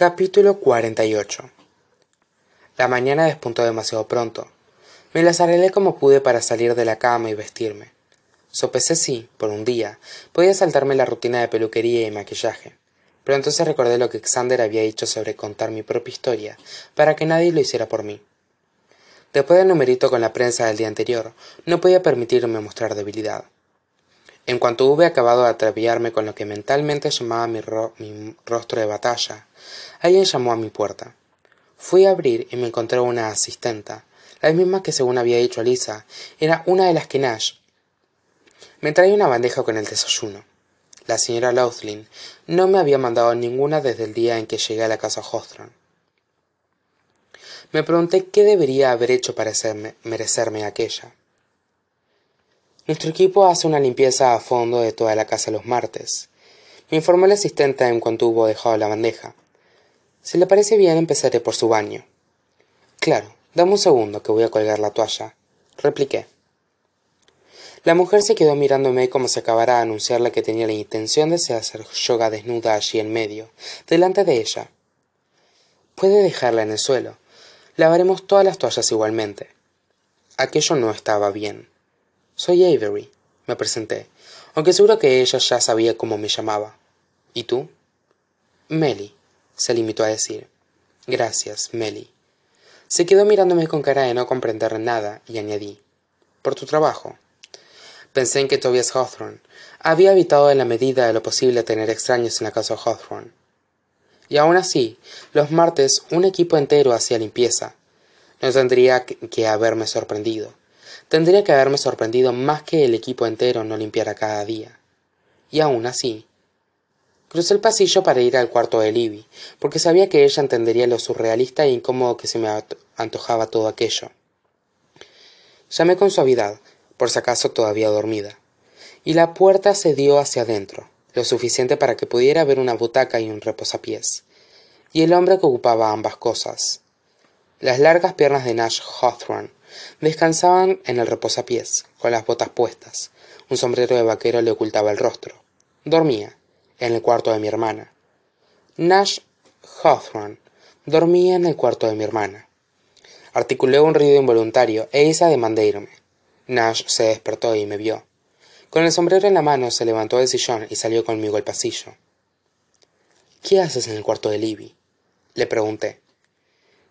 Capítulo 48 La mañana despuntó demasiado pronto. Me las arreglé como pude para salir de la cama y vestirme. Sopesé si, por un día, podía saltarme la rutina de peluquería y maquillaje, pero entonces recordé lo que Xander había dicho sobre contar mi propia historia, para que nadie lo hiciera por mí. Después del numerito con la prensa del día anterior, no podía permitirme mostrar debilidad. En cuanto hube acabado de ataviarme con lo que mentalmente llamaba mi, rostro de batalla, alguien llamó a mi puerta. Fui a abrir y me encontré una asistenta, la misma que según había dicho Alisa, era una de las que Nash me traía una bandeja con el desayuno. La señora Laughlin no me había mandado ninguna desde el día en que llegué a la casa Hostron. Me pregunté qué debería haber hecho para merecerme aquella. Nuestro equipo hace una limpieza a fondo de toda la casa los martes. Me informó el asistente en cuanto hubo dejado la bandeja. Si le parece bien, empezaré por su baño. Claro, dame un segundo que voy a colgar la toalla, repliqué. La mujer se quedó mirándome como si acabara de anunciarle que tenía la intención de hacer yoga desnuda allí en medio, delante de ella. Puede dejarla en el suelo. Lavaremos todas las toallas igualmente. Aquello no estaba bien. Soy Avery, me presenté, aunque seguro que ella ya sabía cómo me llamaba. ¿Y tú? Melly, se limitó a decir. Gracias, Melly. Se quedó mirándome con cara de no comprender nada y añadí. Por tu trabajo. Pensé en que Tobias Hawthorne había evitado en la medida de lo posible tener extraños en la casa Hawthorne. Y aún así, los martes un equipo entero hacía limpieza. No tendría que haberme sorprendido. Tendría que haberme sorprendido más que el equipo entero no limpiara cada día. Y aún así. Crucé el pasillo para ir al cuarto de Libby, porque sabía que ella entendería lo surrealista e incómodo que se me antojaba todo aquello. Llamé con suavidad, por si acaso todavía dormida, y la puerta se dio hacia adentro, lo suficiente para que pudiera ver una butaca y un reposapiés, y el hombre que ocupaba ambas cosas. Las largas piernas de Nash Hawthorne Descansaban en el reposapiés, con las botas puestas. Un sombrero de vaquero le ocultaba el rostro. Dormía, en el cuarto de mi hermana. Nash Hawthorne dormía en el cuarto de mi hermana. Articulé un ruido involuntario e hice ademán de irme. Nash se despertó y me vio. Con el sombrero en la mano se levantó del sillón y salió conmigo al pasillo. ¿Qué haces en el cuarto de Libby? le pregunté.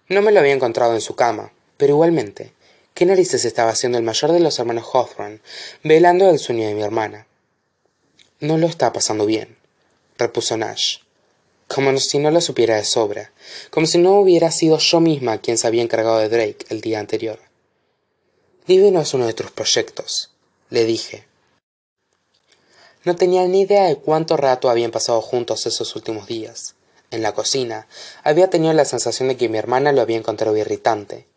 No me lo había encontrado en su cama, pero igualmente ¿Qué narices estaba haciendo el mayor de los hermanos Hawthorne, velando el sueño de mi hermana? No lo está pasando bien, repuso Nash, como si no lo supiera de sobra, como si no hubiera sido yo misma quien se había encargado de Drake el día anterior. Es uno de tus proyectos, le dije. No tenía ni idea de cuánto rato habían pasado juntos esos últimos días. En la cocina había tenido la sensación de que mi hermana lo había encontrado irritante,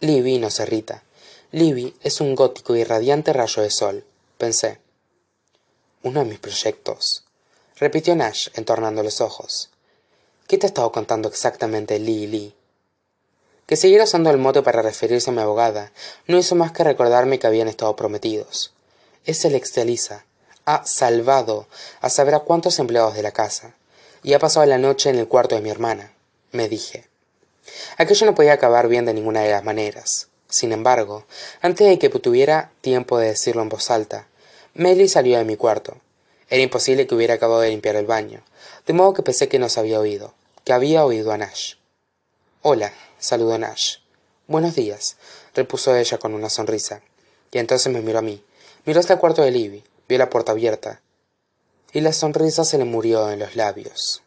Libby no se irrita. Libby es un gótico y radiante rayo de sol, pensé. Uno de mis proyectos, repitió Nash, entornando los ojos. ¿Qué te ha estado contando exactamente Lee Lee? Que siguiera usando el mote para referirse a mi abogada no hizo más que recordarme que habían estado prometidos. Es el ex. Ha salvado a saber a cuántos empleados de la casa y ha pasado la noche en el cuarto de mi hermana, me dije. Aquello no podía acabar bien de ninguna de las maneras. Sin embargo, antes de que tuviera tiempo de decirlo en voz alta, Melly salió de mi cuarto. Era imposible que hubiera acabado de limpiar el baño, de modo que pensé que nos había oído, que había oído a Nash. Hola, saludó Nash. Buenos días, repuso ella con una sonrisa, y entonces me miró a mí. Miró hasta el cuarto de Libby, vio la puerta abierta, y la sonrisa se le murió en los labios.